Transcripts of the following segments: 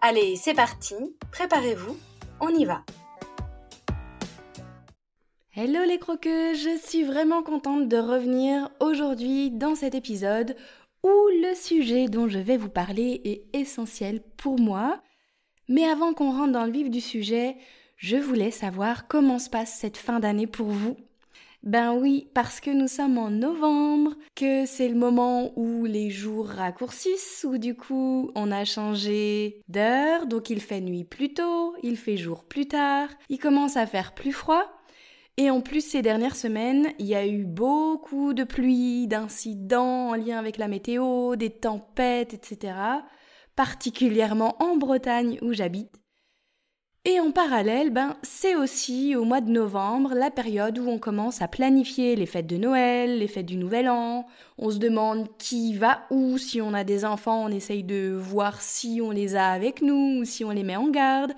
Allez, c'est parti, préparez-vous, on y va. Hello les croqueux, je suis vraiment contente de revenir aujourd'hui dans cet épisode où le sujet dont je vais vous parler est essentiel pour moi. Mais avant qu'on rentre dans le vif du sujet, je voulais savoir comment se passe cette fin d'année pour vous. Ben oui, parce que nous sommes en novembre, que c'est le moment où les jours raccourcissent, où du coup on a changé d'heure, donc il fait nuit plus tôt, il fait jour plus tard, il commence à faire plus froid. Et en plus, ces dernières semaines, il y a eu beaucoup de pluie, d'incidents en lien avec la météo, des tempêtes, etc. Particulièrement en Bretagne où j'habite. Et en parallèle, ben, c'est aussi au mois de novembre la période où on commence à planifier les fêtes de Noël, les fêtes du Nouvel An. On se demande qui va où, si on a des enfants, on essaye de voir si on les a avec nous ou si on les met en garde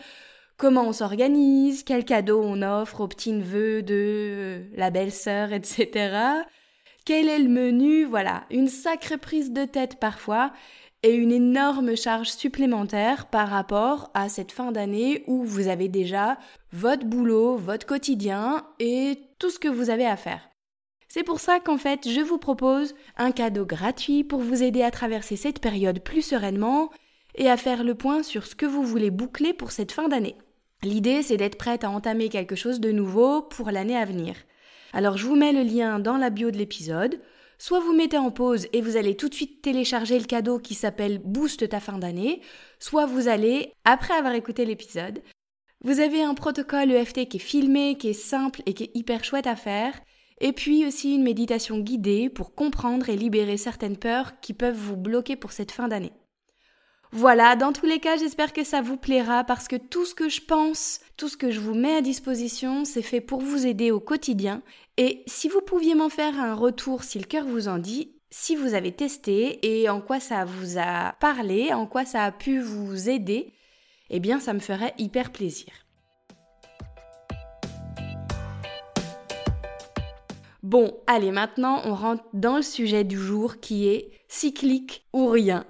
comment on s'organise, quel cadeau on offre aux petits-neveux de la belle-sœur, etc. Quel est le menu? Voilà, une sacrée prise de tête parfois et une énorme charge supplémentaire par rapport à cette fin d'année où vous avez déjà votre boulot, votre quotidien et tout ce que vous avez à faire. C'est pour ça qu'en fait, je vous propose un cadeau gratuit pour vous aider à traverser cette période plus sereinement et à faire le point sur ce que vous voulez boucler pour cette fin d'année. L'idée, c'est d'être prête à entamer quelque chose de nouveau pour l'année à venir. Alors je vous mets le lien dans la bio de l'épisode. Soit vous mettez en pause et vous allez tout de suite télécharger le cadeau qui s'appelle Boost ta fin d'année, soit vous allez, après avoir écouté l'épisode, vous avez un protocole EFT qui est filmé, qui est simple et qui est hyper chouette à faire, et puis aussi une méditation guidée pour comprendre et libérer certaines peurs qui peuvent vous bloquer pour cette fin d'année. Voilà, dans tous les cas, j'espère que ça vous plaira parce que tout ce que je pense, tout ce que je vous mets à disposition, c'est fait pour vous aider au quotidien. Et si vous pouviez m'en faire un retour si le cœur vous en dit, si vous avez testé et en quoi ça vous a parlé, en quoi ça a pu vous aider, eh bien ça me ferait hyper plaisir. Bon, allez, maintenant on rentre dans le sujet du jour qui est cyclique ou rien.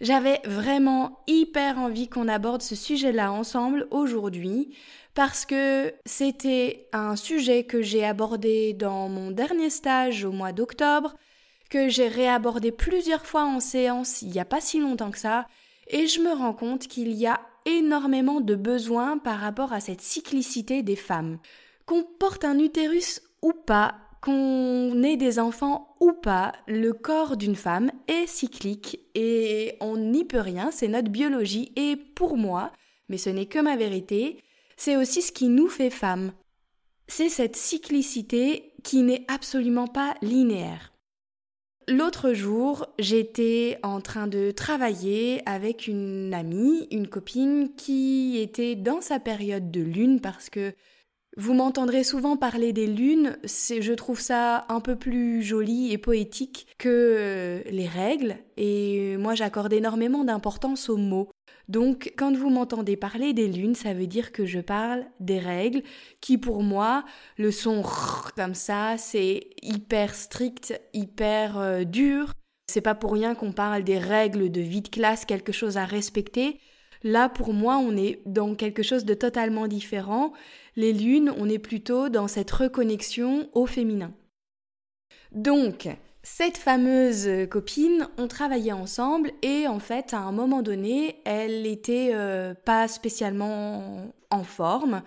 J'avais vraiment hyper envie qu'on aborde ce sujet-là ensemble aujourd'hui parce que c'était un sujet que j'ai abordé dans mon dernier stage au mois d'octobre, que j'ai réabordé plusieurs fois en séance il n'y a pas si longtemps que ça, et je me rends compte qu'il y a énormément de besoins par rapport à cette cyclicité des femmes. Qu'on porte un utérus ou pas, qu'on ait des enfants ou pas, le corps d'une femme est cyclique et on n'y peut rien, c'est notre biologie et pour moi, mais ce n'est que ma vérité, c'est aussi ce qui nous fait femmes. C'est cette cyclicité qui n'est absolument pas linéaire. L'autre jour, j'étais en train de travailler avec une amie, une copine qui était dans sa période de lune parce que vous m'entendrez souvent parler des lunes, je trouve ça un peu plus joli et poétique que euh, les règles, et moi j'accorde énormément d'importance aux mots. Donc quand vous m'entendez parler des lunes, ça veut dire que je parle des règles qui pour moi, le son comme ça, c'est hyper strict, hyper euh, dur. C'est pas pour rien qu'on parle des règles de vie de classe, quelque chose à respecter. Là, pour moi, on est dans quelque chose de totalement différent. Les lunes, on est plutôt dans cette reconnexion au féminin. Donc, cette fameuse copine, on travaillait ensemble et en fait, à un moment donné, elle n'était euh, pas spécialement en forme.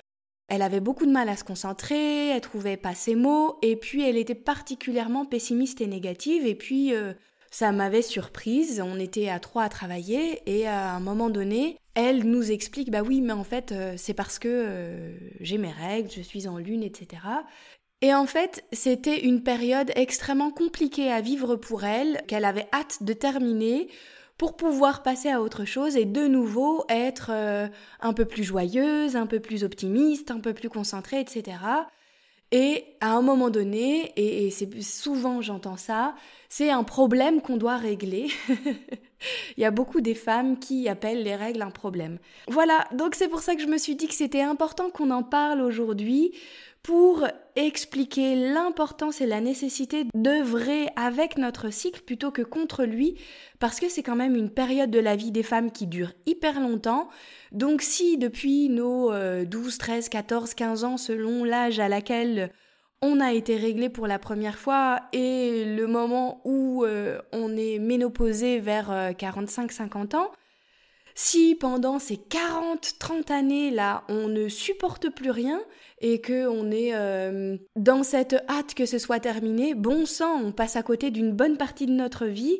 Elle avait beaucoup de mal à se concentrer, elle trouvait pas ses mots et puis elle était particulièrement pessimiste et négative et puis euh, ça m'avait surprise. On était à trois à travailler et à un moment donné, elle nous explique bah oui, mais en fait, euh, c'est parce que euh, j'ai mes règles, je suis en lune, etc. Et en fait, c'était une période extrêmement compliquée à vivre pour elle, qu'elle avait hâte de terminer pour pouvoir passer à autre chose et de nouveau être euh, un peu plus joyeuse, un peu plus optimiste, un peu plus concentrée, etc. Et à un moment donné, et, c'est souvent j'entends ça, c'est un problème qu'on doit régler. Il y a beaucoup des femmes qui appellent les règles un problème. Voilà, donc c'est pour ça que je me suis dit que c'était important qu'on en parle aujourd'hui pour expliquer l'importance et la nécessité d'œuvrer avec notre cycle plutôt que contre lui, parce que c'est quand même une période de la vie des femmes qui dure hyper longtemps. Donc si depuis nos 12, 13, 14, 15 ans, selon l'âge à laquelle on a été réglé pour la première fois et le moment où euh, on est ménopausé vers 45-50 euh, ans, si pendant ces 40-30 années là, on ne supporte plus rien et que on est euh, dans cette hâte que ce soit terminé, bon sang, on passe à côté d'une bonne partie de notre vie.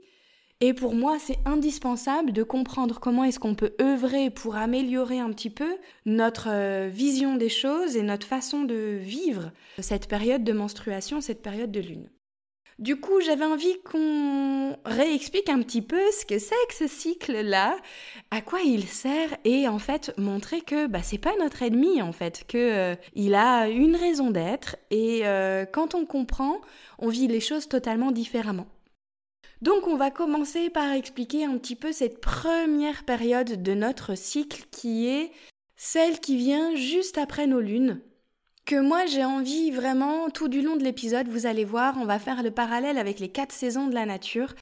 Et pour moi, c'est indispensable de comprendre comment est-ce qu'on peut œuvrer pour améliorer un petit peu notre euh, vision des choses et notre façon de vivre cette période de menstruation, cette période de lune. Du coup, j'avais envie qu'on réexplique un petit peu ce que c'est que ce cycle-là, à quoi il sert et en fait montrer que bah, c'est pas notre ennemi en fait, que euh, il a une raison d'être et euh, quand on comprend, on vit les choses totalement différemment. Donc on va commencer par expliquer un petit peu cette première période de notre cycle qui est celle qui vient juste après nos lunes, que moi j'ai envie vraiment, tout du long de l'épisode, vous allez voir, on va faire le parallèle avec les quatre saisons de la nature.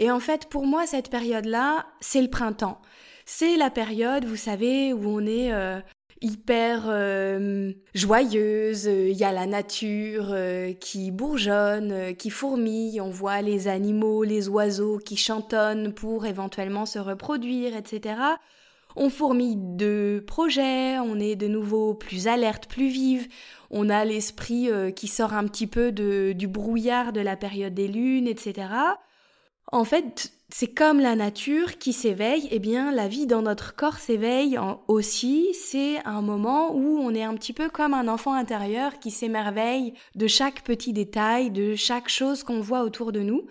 Et en fait, pour moi, cette période-là, c'est le printemps. C'est la période, vous savez, où on est euh, hyper euh, joyeuse, il y a la nature euh, qui bourgeonne, qui fourmille, on voit les animaux, les oiseaux qui chantonnent pour éventuellement se reproduire, etc. On fourmille de projets, on est de nouveau plus alerte, plus vive, on a l'esprit euh, qui sort un petit peu de, du brouillard de la période des lunes, etc. En fait, c'est comme la nature qui s'éveille, eh bien la vie dans notre corps s'éveille aussi. C'est un moment où on est un petit peu comme un enfant intérieur qui s'émerveille de chaque petit détail, de chaque chose qu'on voit autour de nous.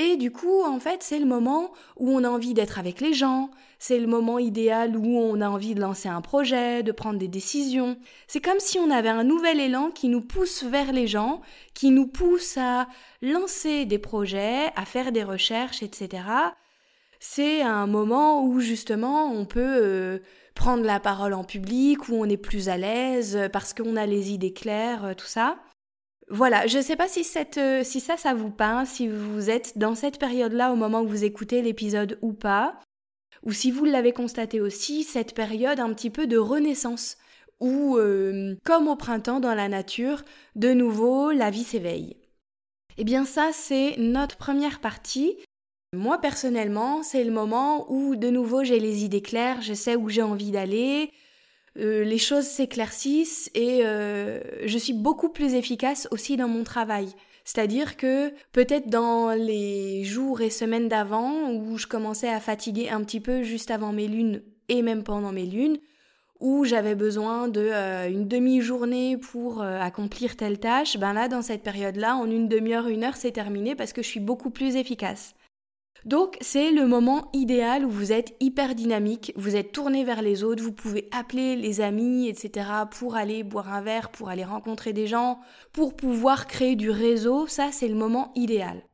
Et du coup, en fait, c'est le moment où on a envie d'être avec les gens, c'est le moment idéal où on a envie de lancer un projet, de prendre des décisions. C'est comme si on avait un nouvel élan qui nous pousse vers les gens, qui nous pousse à lancer des projets, à faire des recherches, etc. C'est un moment où justement on peut euh, prendre la parole en public, où on est plus à l'aise parce qu'on a les idées claires, euh, tout ça. Voilà, je ne sais pas si, cette, euh, si ça, ça vous peint, si vous êtes dans cette période-là au moment où vous écoutez l'épisode ou pas, ou si vous l'avez constaté aussi, cette période un petit peu de renaissance, où, euh, comme au printemps dans la nature, de nouveau, la vie s'éveille. Eh bien ça, c'est notre première partie. Moi, personnellement, c'est le moment où, de nouveau, j'ai les idées claires, je sais où j'ai envie d'aller, euh, les choses s'éclaircissent et euh, je suis beaucoup plus efficace aussi dans mon travail. C'est-à-dire que peut-être dans les jours et semaines d'avant où je commençais à fatiguer un petit peu juste avant mes lunes et même pendant mes lunes, où j'avais besoin de euh, demi-journée pour accomplir telle tâche, ben là dans cette période-là, en une demi-heure, une heure, c'est terminé parce que je suis beaucoup plus efficace. Donc c'est le moment idéal où vous êtes hyper dynamique, vous êtes tourné vers les autres, vous pouvez appeler les amis, etc. pour aller boire un verre, pour aller rencontrer des gens, pour pouvoir créer du réseau, ça c'est le moment idéal.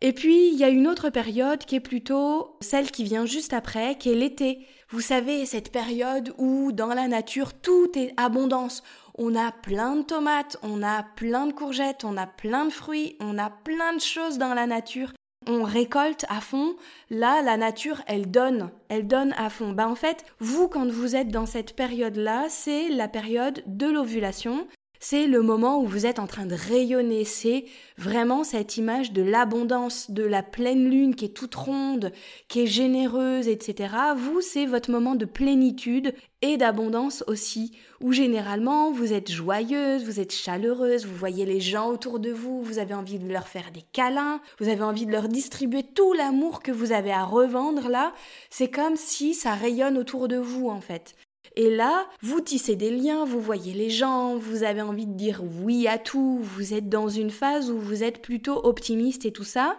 Et puis, il y a une autre période qui est plutôt celle qui vient juste après, qui est l'été. Vous savez, cette période où dans la nature tout est abondance on a plein de tomates, on a plein de courgettes, on a plein de fruits, on a plein de choses dans la nature. On récolte à fond. Là, la nature, elle donne, elle donne à fond. Ben, en fait, vous, quand vous êtes dans cette période-là, c'est la période de l'ovulation. C'est le moment où vous êtes en train de rayonner, c'est vraiment cette image de l'abondance, de la pleine lune qui est toute ronde, qui est généreuse, etc. Vous, c'est votre moment de plénitude et d'abondance aussi, où généralement vous êtes joyeuse, vous êtes chaleureuse, vous voyez les gens autour de vous, vous avez envie de leur faire des câlins, vous avez envie de leur distribuer tout l'amour que vous avez à revendre là. C'est comme si ça rayonne autour de vous en fait. Et là, vous tissez des liens, vous voyez les gens, vous avez envie de dire oui à tout, vous êtes dans une phase où vous êtes plutôt optimiste et tout ça.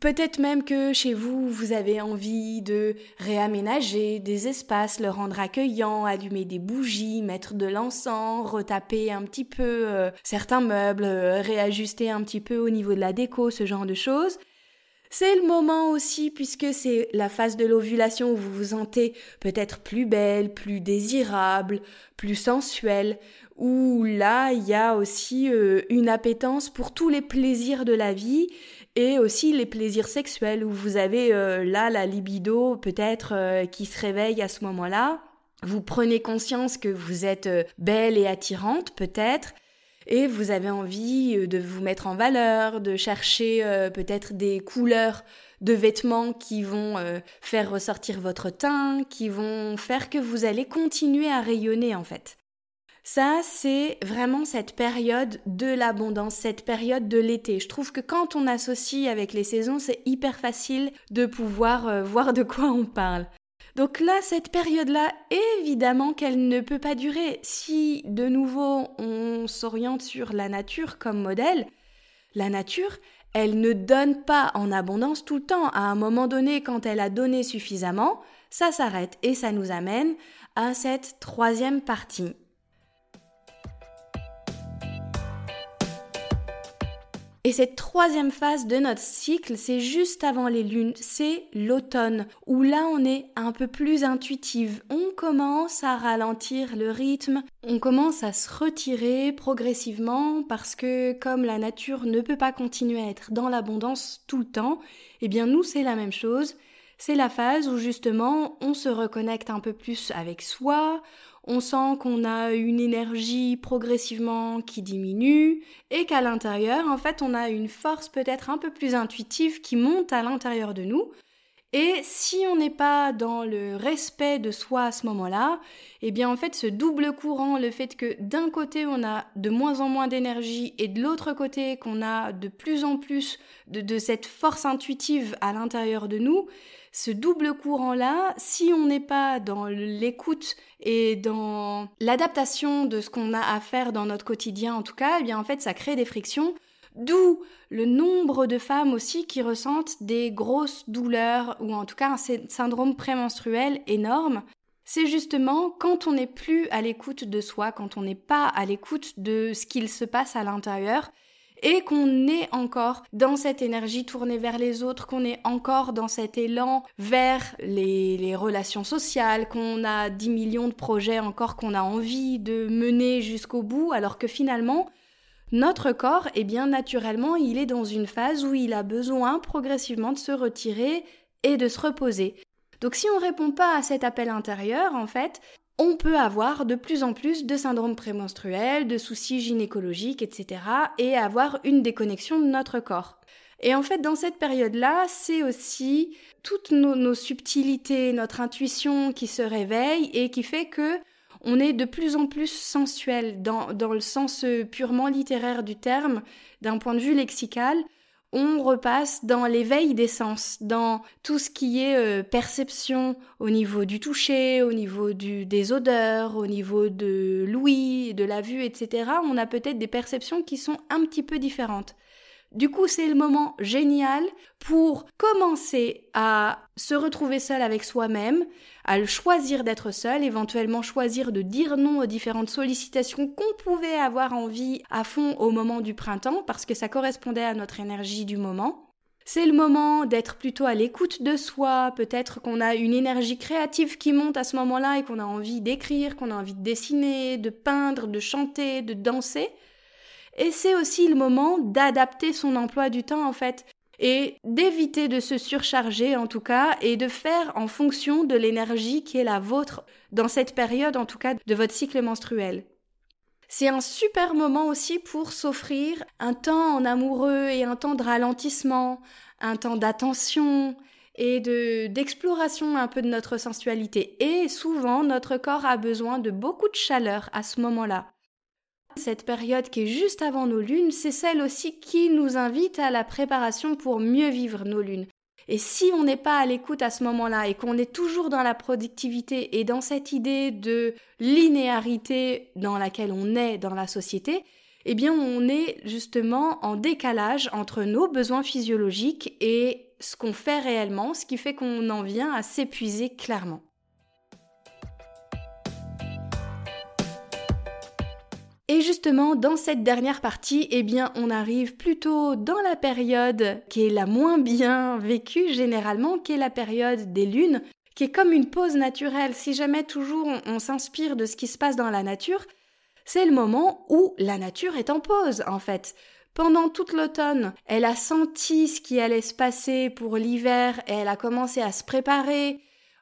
Peut-être même que chez vous, vous avez envie de réaménager des espaces, le rendre accueillant, allumer des bougies, mettre de l'encens, retaper un petit peu euh, certains meubles, euh, réajuster un petit peu au niveau de la déco, ce genre de choses. C'est le moment aussi, puisque c'est la phase de l'ovulation où vous vous sentez peut-être plus belle, plus désirable, plus sensuelle, où là, il y a aussi euh, une appétence pour tous les plaisirs de la vie et aussi les plaisirs sexuels où vous avez euh, là la libido peut-être euh, qui se réveille à ce moment-là. Vous prenez conscience que vous êtes belle et attirante peut-être et vous avez envie de vous mettre en valeur, de chercher peut-être des couleurs de vêtements qui vont faire ressortir votre teint, qui vont faire que vous allez continuer à rayonner en fait. Ça, c'est vraiment cette période de l'abondance, cette période de l'été. Je trouve que quand on associe avec les saisons, c'est hyper facile de pouvoir euh, voir de quoi on parle. Donc là, cette période-là, évidemment qu'elle ne peut pas durer. Si de nouveau on s'oriente sur la nature comme modèle, la nature, elle ne donne pas en abondance tout le temps. À un moment donné, quand elle a donné suffisamment, ça s'arrête et ça nous amène à cette troisième partie Et cette troisième phase de notre cycle, c'est juste avant les lunes, c'est l'automne, où là on est un peu plus intuitive, on commence à ralentir le rythme, on commence à se retirer progressivement parce que comme la nature ne peut pas continuer à être dans l'abondance tout le temps, eh bien nous c'est la même chose, c'est la phase où justement on se reconnecte un peu plus avec soi, on sent qu'on a une énergie progressivement qui diminue et qu'à l'intérieur, en fait, on a une force peut-être un peu plus intuitive qui monte à l'intérieur de nous. Et si on n'est pas dans le respect de soi à ce moment-là, eh bien en fait ce double courant, le fait que d'un côté on a de moins en moins d'énergie et de l'autre côté qu'on a de plus en plus de, de cette force intuitive à l'intérieur de nous, ce double courant-là, si on n'est pas dans l'écoute et dans l'adaptation de ce qu'on a à faire dans notre quotidien en tout cas, eh bien en fait ça crée des frictions. D'où le nombre de femmes aussi qui ressentent des grosses douleurs ou en tout cas un syndrome prémenstruel énorme. C'est justement quand on n'est plus à l'écoute de soi, quand on n'est pas à l'écoute de ce qu'il se passe à l'intérieur, et qu'on est encore dans cette énergie tournée vers les autres, qu'on est encore dans cet élan vers les, relations sociales, qu'on a 10 millions de projets encore qu'on a envie de mener jusqu'au bout, alors que finalement, notre corps, eh bien naturellement, il est dans une phase où il a besoin progressivement de se retirer et de se reposer. Donc si on ne répond pas à cet appel intérieur, en fait, on peut avoir de plus en plus de syndromes prémenstruels, de soucis gynécologiques, etc. et avoir une déconnexion de notre corps. Et en fait, dans cette période-là, c'est aussi toutes nos, subtilités, notre intuition qui se réveille et qui fait que on est de plus en plus sensuel dans, dans le sens purement littéraire du terme, d'un point de vue lexical on repasse dans l'éveil des sens, dans tout ce qui est euh, perception au niveau du toucher, au niveau des odeurs, au niveau de l'ouïe, de la vue, etc. On a peut-être des perceptions qui sont un petit peu différentes. Du coup, c'est le moment génial pour commencer à se retrouver seul avec soi-même, à le choisir d'être seul, éventuellement choisir de dire non aux différentes sollicitations qu'on pouvait avoir envie à fond au moment du printemps, parce que ça correspondait à notre énergie du moment. C'est le moment d'être plutôt à l'écoute de soi, peut-être qu'on a une énergie créative qui monte à ce moment-là et qu'on a envie d'écrire, qu'on a envie de dessiner, de peindre, de chanter, de danser. Et c'est aussi le moment d'adapter son emploi du temps en fait et d'éviter de se surcharger en tout cas et de faire en fonction de l'énergie qui est la vôtre dans cette période en tout cas de votre cycle menstruel. C'est un super moment aussi pour s'offrir un temps en amoureux et un temps de ralentissement, un temps d'attention et de d'exploration un peu de notre sensualité. Et souvent, notre corps a besoin de beaucoup de chaleur à ce moment-là. Cette période qui est juste avant nos lunes, c'est celle aussi qui nous invite à la préparation pour mieux vivre nos lunes. Et si on n'est pas à l'écoute à ce moment-là et qu'on est toujours dans la productivité et dans cette idée de linéarité dans laquelle on est dans la société, eh bien on est justement en décalage entre nos besoins physiologiques et ce qu'on fait réellement, ce qui fait qu'on en vient à s'épuiser clairement. Et justement, dans cette dernière partie, eh bien, on arrive plutôt dans la période qui est la moins bien vécue généralement, qui est la période des lunes, qui est comme une pause naturelle. Si jamais toujours on, s'inspire de ce qui se passe dans la nature, c'est le moment où la nature est en pause, en fait. Pendant toute l'automne, elle a senti ce qui allait se passer pour l'hiver et elle a commencé à se préparer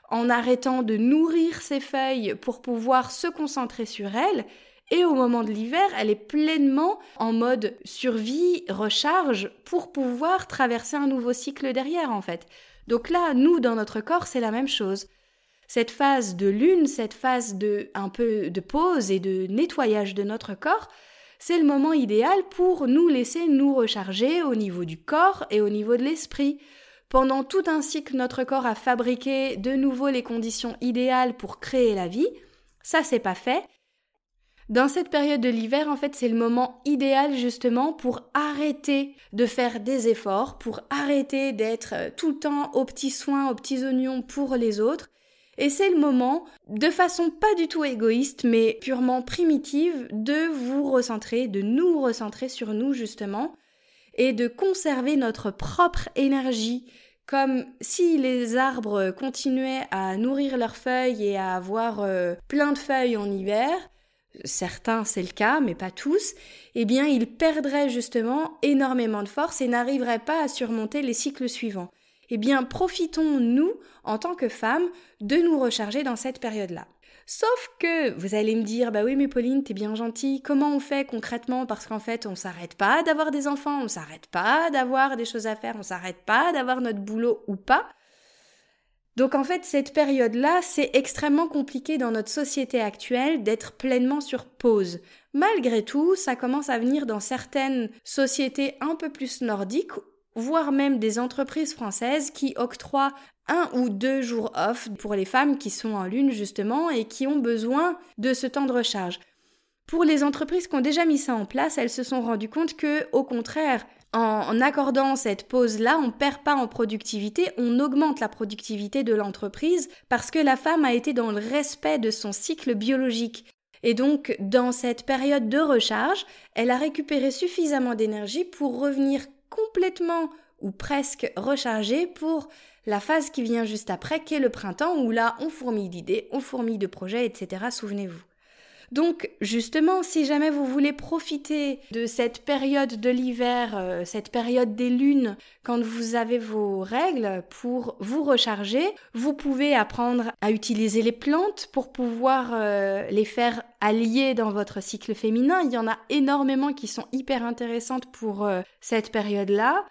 en arrêtant de nourrir ses feuilles pour pouvoir se concentrer sur elle. Et au moment de l'hiver, elle est pleinement en mode survie, recharge, pour pouvoir traverser un nouveau cycle derrière, en fait. Donc là, nous, dans notre corps, c'est la même chose. Cette phase de lune, cette phase de un peu de pause et de nettoyage de notre corps, c'est le moment idéal pour nous laisser nous recharger au niveau du corps et au niveau de l'esprit. Pendant tout un cycle, notre corps a fabriqué de nouveau les conditions idéales pour créer la vie. Ça, c'est pas fait. Dans cette période de l'hiver, en fait, c'est le moment idéal justement pour arrêter de faire des efforts, pour arrêter d'être euh, tout le temps aux petits soins, aux petits oignons pour les autres. Et c'est le moment, de façon pas du tout égoïste, mais purement primitive, de vous recentrer, de nous recentrer sur nous justement, et de conserver notre propre énergie, comme si les arbres continuaient à nourrir leurs feuilles et à avoir euh, plein de feuilles en hiver, certains c'est le cas, mais pas tous, eh bien ils perdraient justement énormément de force et n'arriveraient pas à surmonter les cycles suivants. Eh bien profitons, nous, en tant que femmes, de nous recharger dans cette période-là. Sauf que vous allez me dire, bah oui, mais Pauline, t'es bien gentille. Comment on fait concrètement? Parce qu'en fait, on s'arrête pas d'avoir des enfants, on s'arrête pas d'avoir des choses à faire, on s'arrête pas d'avoir notre boulot ou pas. Donc en fait, cette période-là, c'est extrêmement compliqué dans notre société actuelle d'être pleinement sur pause. Malgré tout, ça commence à venir dans certaines sociétés un peu plus nordiques, voire même des entreprises françaises qui octroient un ou deux jours off pour les femmes qui sont en lune justement et qui ont besoin de ce temps de recharge. Pour les entreprises qui ont déjà mis ça en place, elles se sont rendues compte que, au contraire, en, accordant cette pause-là, on ne perd pas en productivité, on augmente la productivité de l'entreprise parce que la femme a été dans le respect de son cycle biologique. Et donc, dans cette période de recharge, elle a récupéré suffisamment d'énergie pour revenir complètement ou presque rechargée pour la phase qui vient juste après, qui est le printemps, où là, on fourmille d'idées, on fourmille de projets, etc. Souvenez-vous. Donc justement, si jamais vous voulez profiter de cette période de l'hiver, euh, cette période des lunes, quand vous avez vos règles pour vous recharger, vous pouvez apprendre à utiliser les plantes pour pouvoir euh, les faire allier dans votre cycle féminin. Il y en a énormément qui sont hyper intéressantes pour euh, cette période-là.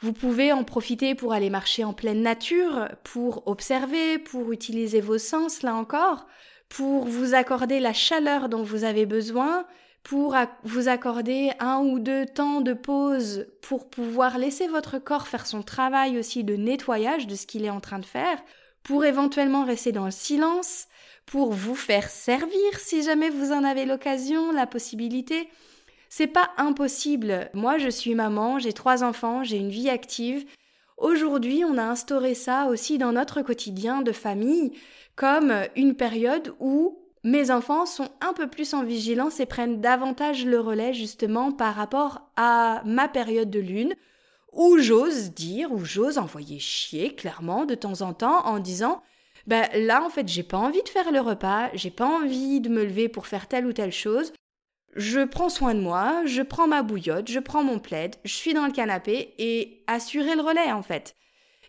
Vous pouvez en profiter pour aller marcher en pleine nature, pour observer, pour utiliser vos sens là encore pour vous accorder la chaleur dont vous avez besoin, pour vous accorder un ou deux temps de pause pour pouvoir laisser votre corps faire son travail aussi de nettoyage de ce qu'il est en train de faire, pour éventuellement rester dans le silence, pour vous faire servir si jamais vous en avez l'occasion, la possibilité. C'est pas impossible. Moi, je suis maman, j'ai trois enfants, j'ai une vie active. Aujourd'hui, on a instauré ça aussi dans notre quotidien de famille comme une période où mes enfants sont un peu plus en vigilance et prennent davantage le relais justement par rapport à ma période de lune, où j'ose dire, où j'ose envoyer chier clairement de temps en temps en disant ben là en fait j'ai pas envie de faire le repas, j'ai pas envie de me lever pour faire telle ou telle chose. Je prends soin de moi, je prends ma bouillotte, je prends mon plaid, je suis dans le canapé et assurer le relais en fait.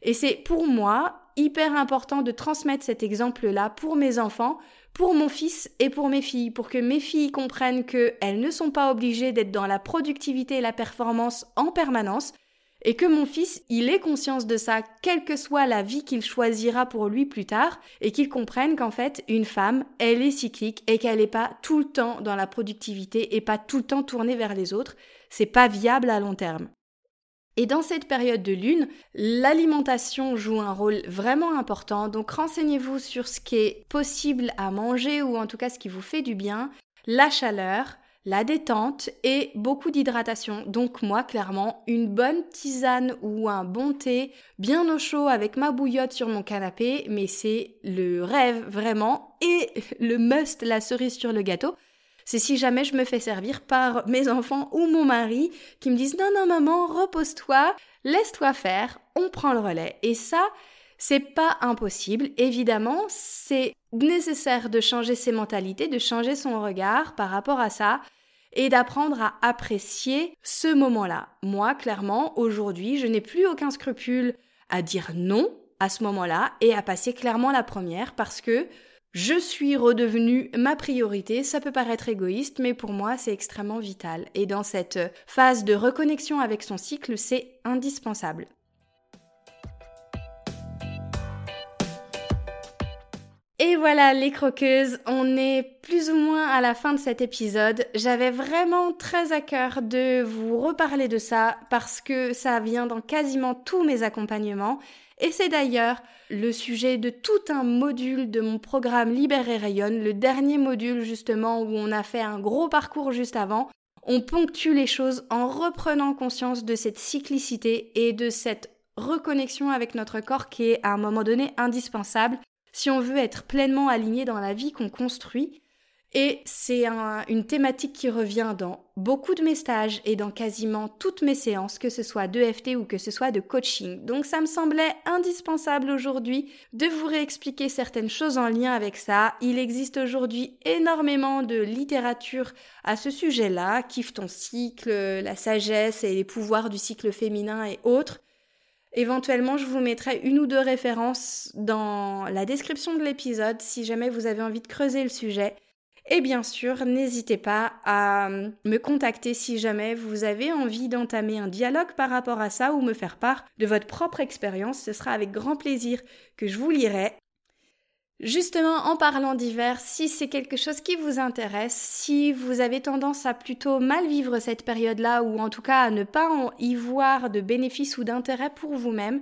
Et c'est pour moi hyper important de transmettre cet exemple-là pour mes enfants, pour mon fils et pour mes filles, pour que mes filles comprennent qu'elles ne sont pas obligées d'être dans la productivité et la performance en permanence, et que mon fils, il ait conscience de ça, quelle que soit la vie qu'il choisira pour lui plus tard, et qu'il comprenne qu'en fait, une femme, elle est cyclique et qu'elle n'est pas tout le temps dans la productivité et pas tout le temps tournée vers les autres. C'est pas viable à long terme. Et dans cette période de lune, l'alimentation joue un rôle vraiment important, donc renseignez-vous sur ce qui est possible à manger ou en tout cas ce qui vous fait du bien, la chaleur, la détente et beaucoup d'hydratation. Donc moi, clairement, une bonne tisane ou un bon thé bien au chaud avec ma bouillotte sur mon canapé, mais c'est le rêve vraiment et le must, la cerise sur le gâteau c'est si jamais je me fais servir par mes enfants ou mon mari qui me disent non, non, maman, repose-toi, laisse-toi faire, on prend le relais. Et ça, c'est pas impossible. Évidemment, c'est nécessaire de changer ses mentalités, de changer son regard par rapport à ça et d'apprendre à apprécier ce moment-là. Moi, clairement, aujourd'hui, je n'ai plus aucun scrupule à dire non à ce moment-là et à passer clairement la première parce que je suis redevenue ma priorité. Ça peut paraître égoïste, mais pour moi, c'est extrêmement vital. Et dans cette phase de reconnexion avec son cycle, c'est indispensable. Et voilà les croqueuses, on est plus ou moins à la fin de cet épisode. J'avais vraiment très à cœur de vous reparler de ça parce que ça vient dans quasiment tous mes accompagnements et c'est d'ailleurs le sujet de tout un module de mon programme Libère et Rayonne, le dernier module justement où on a fait un gros parcours juste avant. On ponctue les choses en reprenant conscience de cette cyclicité et de cette reconnexion avec notre corps qui est à un moment donné indispensable si on veut être pleinement aligné dans la vie qu'on construit et c'est une thématique qui revient dans beaucoup de mes stages et dans quasiment toutes mes séances, que ce soit d'EFT ou que ce soit de coaching. Donc ça me semblait indispensable aujourd'hui de vous réexpliquer certaines choses en lien avec ça. Il existe aujourd'hui énormément de littérature à ce sujet-là, kiffe ton cycle, la sagesse et les pouvoirs du cycle féminin et autres. Éventuellement, je vous mettrai une ou deux références dans la description de l'épisode si jamais vous avez envie de creuser le sujet. Et bien sûr, n'hésitez pas à euh, me contacter si jamais vous avez envie d'entamer un dialogue par rapport à ça ou me faire part de votre propre expérience. Ce sera avec grand plaisir que je vous lirai. Justement, en parlant d'hiver, si c'est quelque chose qui vous intéresse, si vous avez tendance à plutôt mal vivre cette période-là, ou en tout cas à ne pas y voir de bénéfices ou d'intérêt pour vous-même,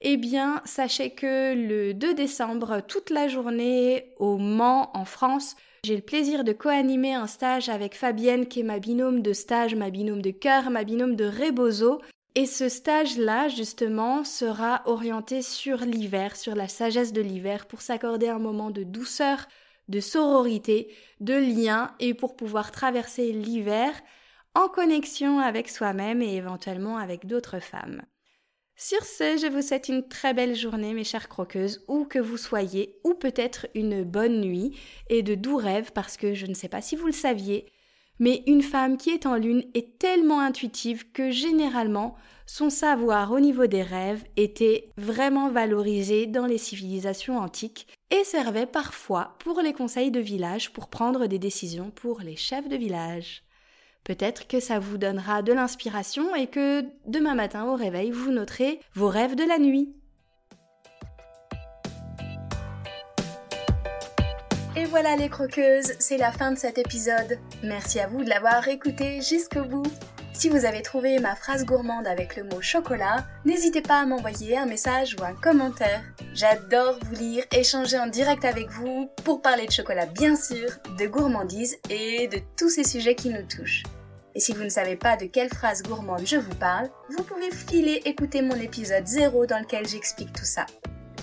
eh bien, sachez que le 2 décembre, toute la journée au Mans, en France, j'ai le plaisir de co-animer un stage avec Fabienne qui est ma binôme de stage, ma binôme de cœur, ma binôme de rebozo. Et ce stage-là, justement, sera orienté sur l'hiver, sur la sagesse de l'hiver, pour s'accorder un moment de douceur, de sororité, de lien, et pour pouvoir traverser l'hiver en connexion avec soi-même et éventuellement avec d'autres femmes. Sur ce, je vous souhaite une très belle journée, mes chères croqueuses, où que vous soyez, ou peut-être une bonne nuit et de doux rêves, parce que je ne sais pas si vous le saviez, mais une femme qui est en lune est tellement intuitive que généralement, son savoir au niveau des rêves était vraiment valorisé dans les civilisations antiques et servait parfois pour les conseils de village pour prendre des décisions pour les chefs de village. Peut-être que ça vous donnera de l'inspiration et que demain matin au réveil, vous noterez vos rêves de la nuit. Voilà les croqueuses, c'est la fin de cet épisode. Merci à vous de l'avoir écouté jusqu'au bout. Si vous avez trouvé ma phrase gourmande avec le mot chocolat, n'hésitez pas à m'envoyer un message ou un commentaire. J'adore vous lire, échanger en direct avec vous pour parler de chocolat bien sûr, de gourmandise et de tous ces sujets qui nous touchent. Et si vous ne savez pas de quelle phrase gourmande je vous parle, vous pouvez filer écouter mon épisode 0 dans lequel j'explique tout ça.